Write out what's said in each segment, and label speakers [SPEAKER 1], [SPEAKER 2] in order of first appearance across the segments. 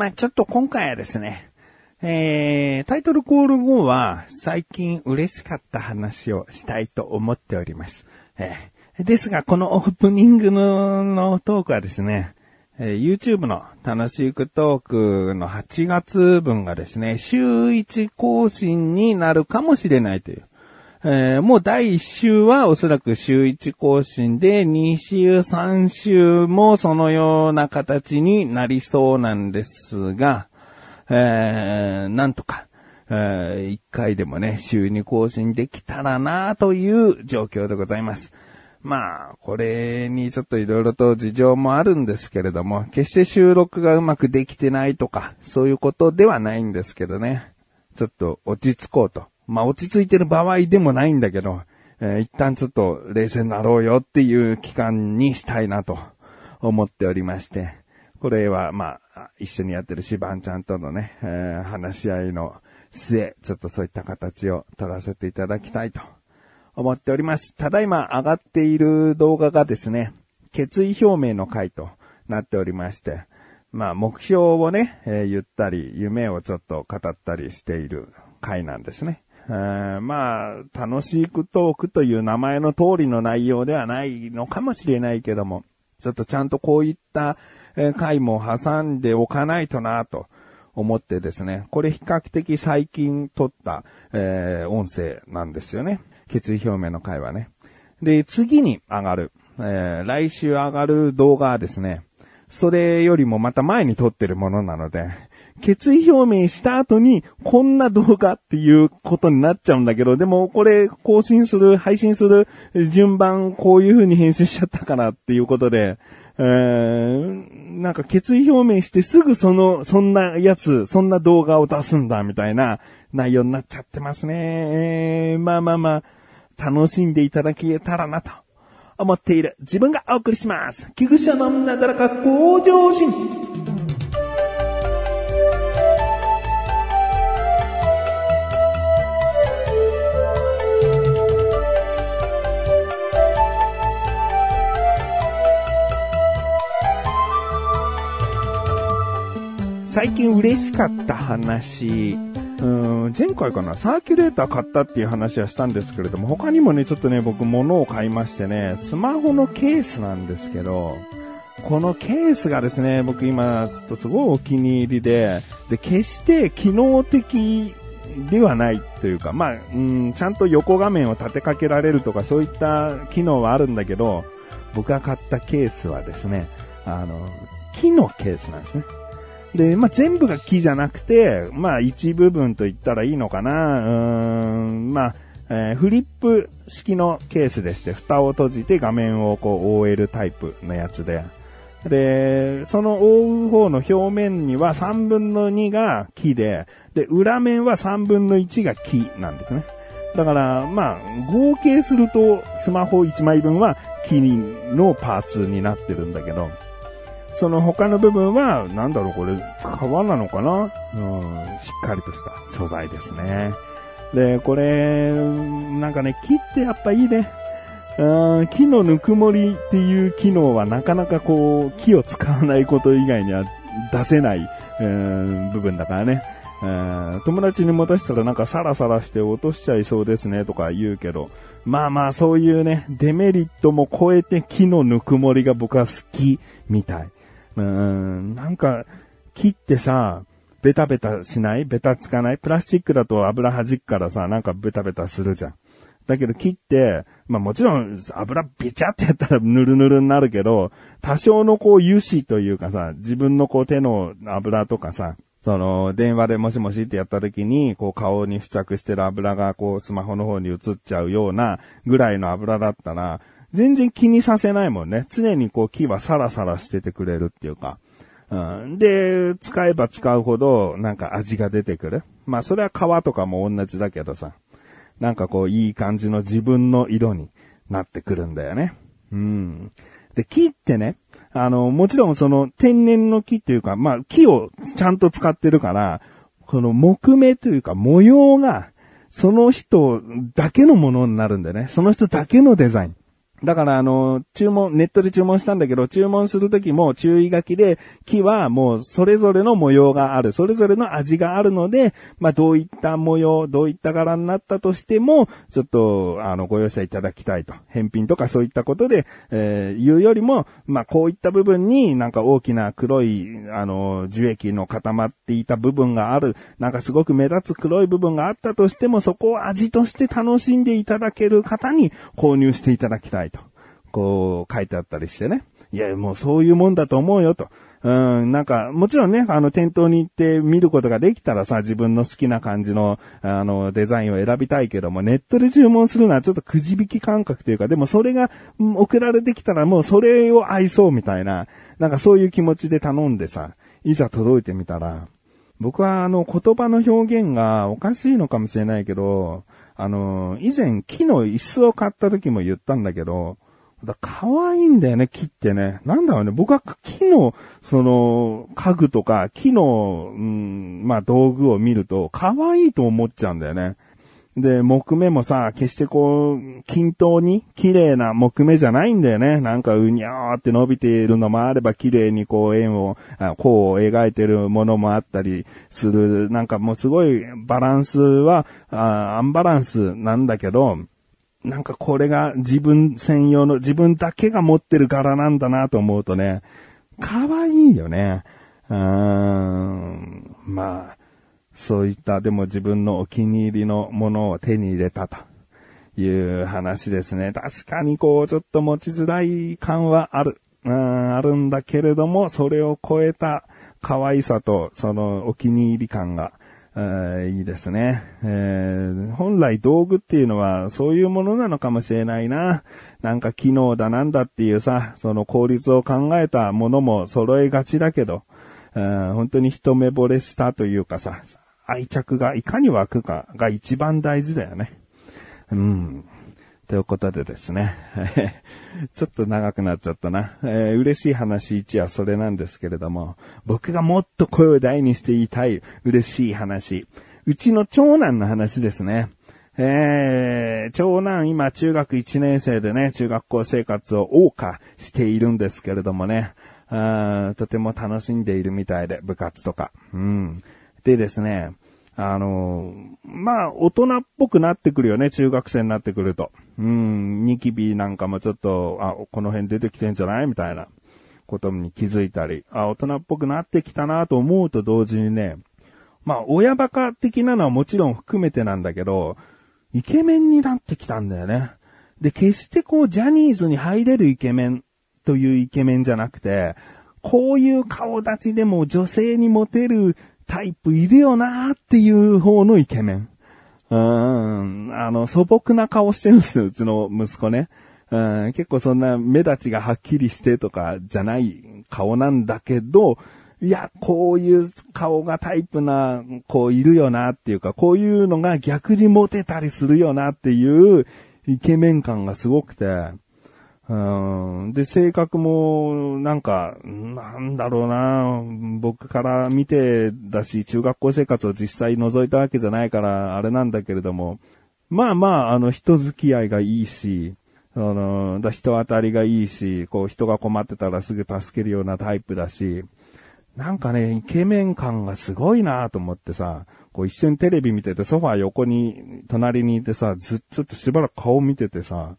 [SPEAKER 1] まあちょっと今回はですね、えー、タイトルコール後は最近嬉しかった話をしたいと思っております。えー、ですが、このオープニングののトークはですね、えー、YouTube の楽しくトークの8月分がですね、週1更新になるかもしれないという。えー、もう第1週はおそらく週1更新で、2週、3週もそのような形になりそうなんですが、えー、なんとか、えー、1回でもね、週2更新できたらなという状況でございます。まあ、これにちょっといろいろと事情もあるんですけれども、決して収録がうまくできてないとか、そういうことではないんですけどね。ちょっと落ち着こうと。まあ落ち着いてる場合でもないんだけど、えー、一旦ちょっと冷静になろうよっていう期間にしたいなと思っておりまして、これはまあ、一緒にやってるシバンちゃんとのね、えー、話し合いの末、ちょっとそういった形を取らせていただきたいと思っております。ただいま上がっている動画がですね、決意表明の回となっておりまして、まあ目標をね、えー、言ったり、夢をちょっと語ったりしている回なんですね。まあ、楽しくトークという名前の通りの内容ではないのかもしれないけども、ちょっとちゃんとこういった回も挟んでおかないとなと思ってですね、これ比較的最近撮った、えー、音声なんですよね。決意表明の回はね。で、次に上がる、えー、来週上がる動画はですね、それよりもまた前に撮ってるものなので、決意表明した後に、こんな動画っていうことになっちゃうんだけど、でもこれ更新する、配信する順番、こういう風に編集しちゃったかなっていうことで、えー、なんか決意表明してすぐその、そんなやつ、そんな動画を出すんだみたいな内容になっちゃってますね。えー、まあまあまあ、楽しんでいただけたらなと思っている自分がお送りします。菊池のなだらか向上心。最近嬉しかった話、うん前回かな、サーキュレーター買ったっていう話はしたんですけれども、他にもね、ちょっとね、僕物を買いましてね、スマホのケースなんですけど、このケースがですね、僕今、ちょっとすごいお気に入りで、で、決して機能的ではないというか、まあ、うん、ちゃんと横画面を立てかけられるとか、そういった機能はあるんだけど、僕が買ったケースはですね、あの、木のケースなんですね。で、まあ、全部が木じゃなくて、まあ、一部分と言ったらいいのかな。うーん、まあ、えー、フリップ式のケースでして、蓋を閉じて画面をこう覆えるタイプのやつで。で、その覆う方の表面には3分の2が木で、で、裏面は3分の1が木なんですね。だから、まあ、合計するとスマホ1枚分は木のパーツになってるんだけど、その他の部分は、なんだろう、これ、革なのかな？うん、しっかりとした素材ですね。で、これ、なんかね、木ってやっぱいいね。うん、木のぬくもりっていう機能はなかなかこう、木を使わないこと以外には出せない、うん、部分だからね。友達に持たせたらなんかサラサラして落としちゃいそうですねとか言うけど、まあまあそういうね、デメリットも超えて木のぬくもりが僕は好きみたい。うん、なんか、木ってさ、ベタベタしない？ベタつかない？プラスチックだと油弾くからさ、なんかベタベタするじゃん。だけど木って、まあもちろん油ビチャってやったらヌルヌルになるけど、多少のこう油脂というかさ、自分のこう手の油とかさ、その、電話でもしもしってやった時に、こう顔に付着してる油がこうスマホの方に移っちゃうようなぐらいの油だったら、全然気にさせないもんね。常にこう木はサラサラしててくれるっていうか。うん、で、使えば使うほどなんか味が出てくる。まあそれは皮とかも同じだけどさ。なんかこういい感じの自分の色になってくるんだよね。うん。で、木ってね、あの、もちろんその天然の木っていうか、まあ木をちゃんと使ってるから、この木目というか模様が、その人だけのものになるんだよね。その人だけのデザイン。だからあの、注文、ネットで注文したんだけど、注文するときも注意書きで、木はもうそれぞれの模様がある、それぞれの味があるので、まあどういった模様、どういった柄になったとしても、ちょっと、あの、ご容赦いただきたいと。返品とかそういったことで、えー、言うよりも、まあこういった部分になんか大きな黒い、あの、樹液の固まっていた部分がある、なんかすごく目立つ黒い部分があったとしても、そこを味として楽しんでいただける方に購入していただきたい。こう書いてあったりしてね。いや、もうそういうもんだと思うよと。うん、なんか、もちろんね、あの、店頭に行って見ることができたらさ、自分の好きな感じの、あの、デザインを選びたいけども、ネットで注文するのはちょっとくじ引き感覚というか、でもそれが送られてきたらもうそれを愛そうみたいな、なんかそういう気持ちで頼んでさ、いざ届いてみたら、僕はあの、言葉の表現がおかしいのかもしれないけど、あの、以前木の椅子を買った時も言ったんだけど、だ可愛いんだよね、木ってね。なんだろうね、僕は木の、その、家具とか、木の、うん、まあ道具を見ると、可愛いと思っちゃうんだよね。で、木目もさ、決してこう、均等に綺麗な木目じゃないんだよね。なんかうにゃーって伸びているのもあれば、綺麗にこう円を、こう描いてるものもあったりする。なんかもうすごいバランスは、あアンバランスなんだけど、なんかこれが自分専用の、自分だけが持ってる柄なんだなと思うとね、可愛いよね。うーん、まあ、そういった、でも自分のお気に入りのものを手に入れたという話ですね。確かにこう、ちょっと持ちづらい感はある。うん、あるんだけれども、それを超えた可愛さと、そのお気に入り感が、いいですね、えー。本来道具っていうのはそういうものなのかもしれないな。なんか機能だなんだっていうさ、その効率を考えたものも揃えがちだけど、本当に一目惚れしたというかさ、愛着がいかに湧くかが一番大事だよね。うん。ということでですね。ちょっと長くなっちゃったな。えー、嬉しい話1はそれなんですけれども、僕がもっと声を大にして言いたい嬉しい話。うちの長男の話ですね。えー、長男今中学1年生でね、中学校生活を謳歌しているんですけれどもね、あとても楽しんでいるみたいで、部活とか。うん。でですね、あのまあ、大人っぽくなってくるよね、中学生になってくると。うん、ニキビなんかもちょっと、あ、この辺出てきてんじゃないみたいなことに気づいたり、あ、大人っぽくなってきたなと思うと同時にね、まあ、親バカ的なのはもちろん含めてなんだけど、イケメンになってきたんだよね。で、決してこう、ジャニーズに入れるイケメンというイケメンじゃなくて、こういう顔立ちでも女性にモテるタイプいるよなーっていう方のイケメン。うん、あの、素朴な顔してるんですよ、うちの息子ね。うん、結構そんな目立ちがはっきりしてとかじゃない顔なんだけど、いや、こういう顔がタイプな、こういるよなっていうか、こういうのが逆にモテたりするよなっていうイケメン感がすごくて、うん。で、性格も、なんか、なんだろうな。僕から見てだし、中学校生活を実際覗いたわけじゃないから、あれなんだけれども、まあまあ、あの、人付き合いがいいし、あの、だ人当たりがいいし、こう、人が困ってたらすぐ助けるようなタイプだし、なんかね、イケメン感がすごいなと思ってさ、こう一緒にテレビ見ててソファー横に、隣にいてさ、ずっとしばらく顔見ててさ、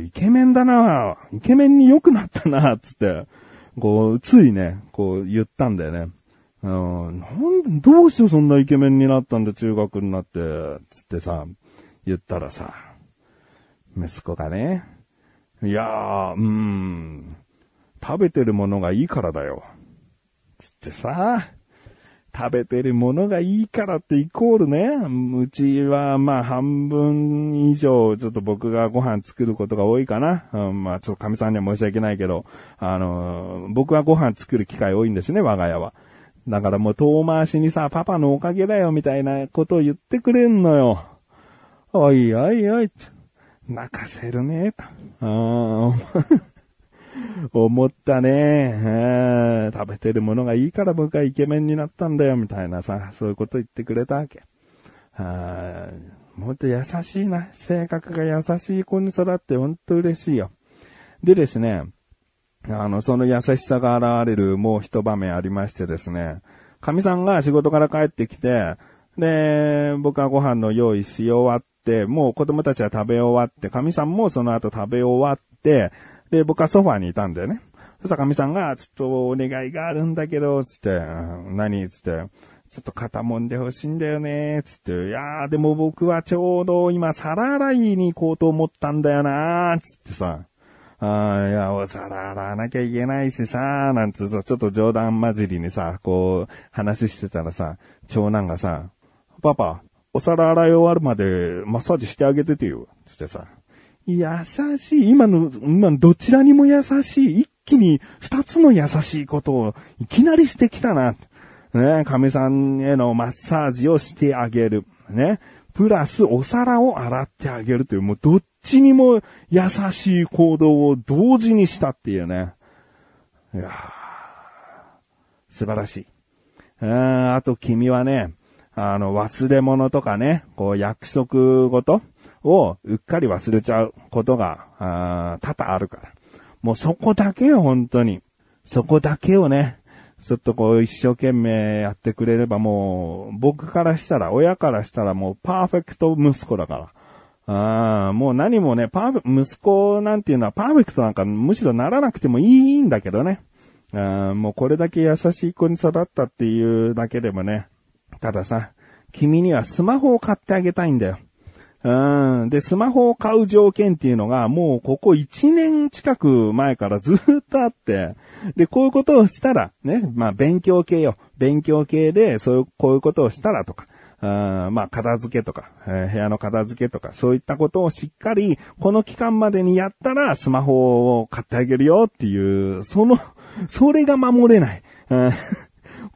[SPEAKER 1] イケメンだなイケメンに良くなったなつって、こう、ついね、こう言ったんだよね。うん、なんで、どうしてそんなイケメンになったんだ、中学になって、つってさ、言ったらさ、息子がね、いやー、うーん、食べてるものがいいからだよ。つってさ、食べてるものがいいからってイコールね、うちはまあ半分以上ちょっと僕がご飯作ることが多いかな。うん、まあちょっと神さんには申し訳ないけど、あの、僕はご飯作る機会多いんですね、我が家は。だからもう遠回しにさ、パパのおかげだよみたいなことを言ってくれんのよ。おいおいおい、泣かせるね、と。思ったね。食べてるものがいいから僕はイケメンになったんだよ、みたいなさ、そういうこと言ってくれたわけ。ほんと優しいな。性格が優しい子に育ってほんと嬉しいよ。でですね、あの、その優しさが現れるもう一場面ありましてですね、神さんが仕事から帰ってきて、で、僕はご飯の用意し終わって、もう子供たちは食べ終わって、神さんもその後食べ終わって、で、僕はソファーにいたんだよね。そしたら神さんが、ちょっとお願いがあるんだけど、つって、何？つって、ちょっと肩もんでほしいんだよね、つって、いやーでも僕はちょうど今皿洗いに行こうと思ったんだよな。ー、つってさ、あいや、お皿洗わなきゃいけないしさ、なんつうさ、ちょっと冗談交じりにさ、こう、話してたらさ、長男がさ、パパ、お皿洗い終わるまでマッサージしてあげててよ、つってさ。優しい。今の、今どちらにも優しい。一気に二つの優しいことをいきなりしてきたな。ね、神さんへのマッサージをしてあげる。ね。プラスお皿を洗ってあげるという、もうどっちにも優しい行動を同時にしたっていうね。いや素晴らしい。あと君はね、あの、忘れ物とかね、こう約束事をうっかり忘れちゃうことが、あ多々あるから。もうそこだけよ、本当に。そこだけをね、ちょっとこう一生懸命やってくれればもう、僕からしたら、親からしたらもうパーフェクト息子だから。ああ、もう何もね、パーフェクト息子なんていうのはパーフェクトなんかむしろならなくてもいいんだけどね。あもうこれだけ優しい子に育ったっていうだけでもね。たださ、君にはスマホを買ってあげたいんだよ。ん。で、スマホを買う条件っていうのが、もうここ1年近く前からずっとあって、で、こういうことをしたら、ね、まあ勉強系よ。勉強系で、そういう、こういうことをしたらとか、あまあ、片付けとか、えー、部屋の片付けとか、そういったことをしっかり、この期間までにやったら、スマホを買ってあげるよっていう、その、それが守れない。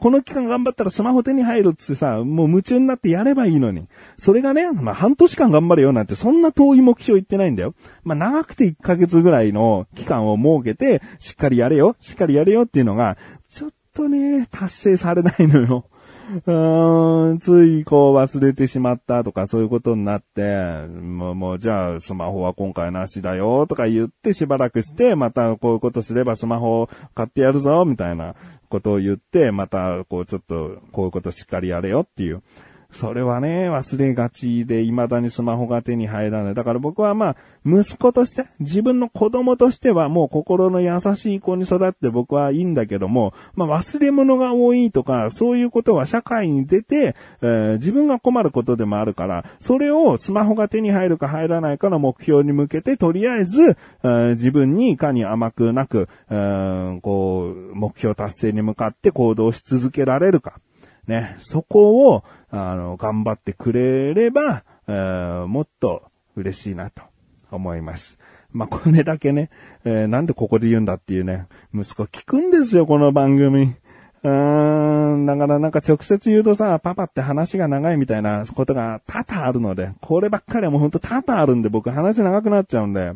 [SPEAKER 1] この期間頑張ったらスマホ手に入るってさ、もう夢中になってやればいいのに。それがね、まあ半年間頑張れよなんてそんな遠い目標言ってないんだよ。まあ長くて1ヶ月ぐらいの期間を設けて、しっかりやれよ、しっかりやれよっていうのが、ちょっとね、達成されないのよ。うーん、ついこう忘れてしまったとかそういうことになって、もうもうじゃあスマホは今回なしだよとか言ってしばらくして、またこういうことすればスマホ買ってやるぞみたいなことを言って、また、こう、ちょっと、こういうことしっかりやれよっていう。それはね、忘れがちで、未だにスマホが手に入らない。だから僕はまあ、息子として、自分の子供としてはもう心の優しい子に育って僕はいいんだけども、まあ忘れ物が多いとか、そういうことは社会に出て、えー、自分が困ることでもあるから、それをスマホが手に入るか入らないかの目標に向けて、とりあえず、えー、自分にいかに甘くなく、えー、こう、目標達成に向かって行動し続けられるか。ね、そこを、あの、頑張ってくれれば、えー、もっと嬉しいなと思います。まあ、これだけね、えー、なんでここで言うんだっていうね、息子聞くんですよ、この番組。うーん、だからなんか直接言うとさ、パパって話が長いみたいなことが多々あるので、こればっかりはもうほんと多々あるんで、僕話長くなっちゃうんで、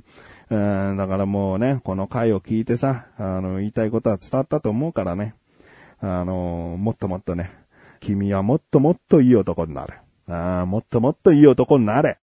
[SPEAKER 1] うん、だからもうね、この回を聞いてさ、あの、言いたいことは伝わったと思うからね、あの、もっともっとね、君はもっともっといい男になる。ああ、もっともっといい男になれ。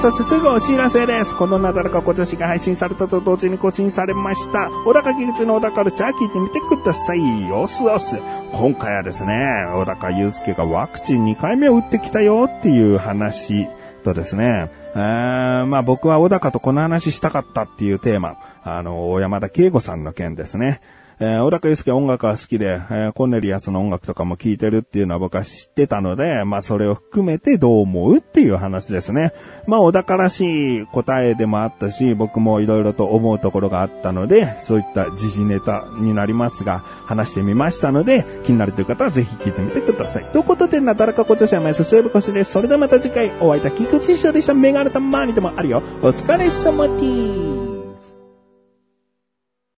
[SPEAKER 1] そしてすぐお知らせです。このなだらか小女子が配信されたと同時に更新されました。小高木口の小高ルチャー聞いてみてください。おすおす。今回はですね、小高祐介がワクチン2回目を打ってきたよっていう話とですね、あまあ僕は小高とこの話したかったっていうテーマ、あの、大山田圭吾さんの件ですね。えー、小高祐介音楽は好きで、えー、コンネリアスの音楽とかも聴いてるっていうのは僕は知ってたので、まあそれを含めてどう思うっていう話ですね。まあ小高らしい答えでもあったし、僕も色々と思うところがあったので、そういった時事ネタになりますが、話してみましたので、気になるという方はぜひ聞いてみてください。ということで、なだらかこちゃしゃまやすすえぶこしです。それではまた次回、お会いいた菊池翔でした。メガネたまにでもあるよ。お疲れ様です。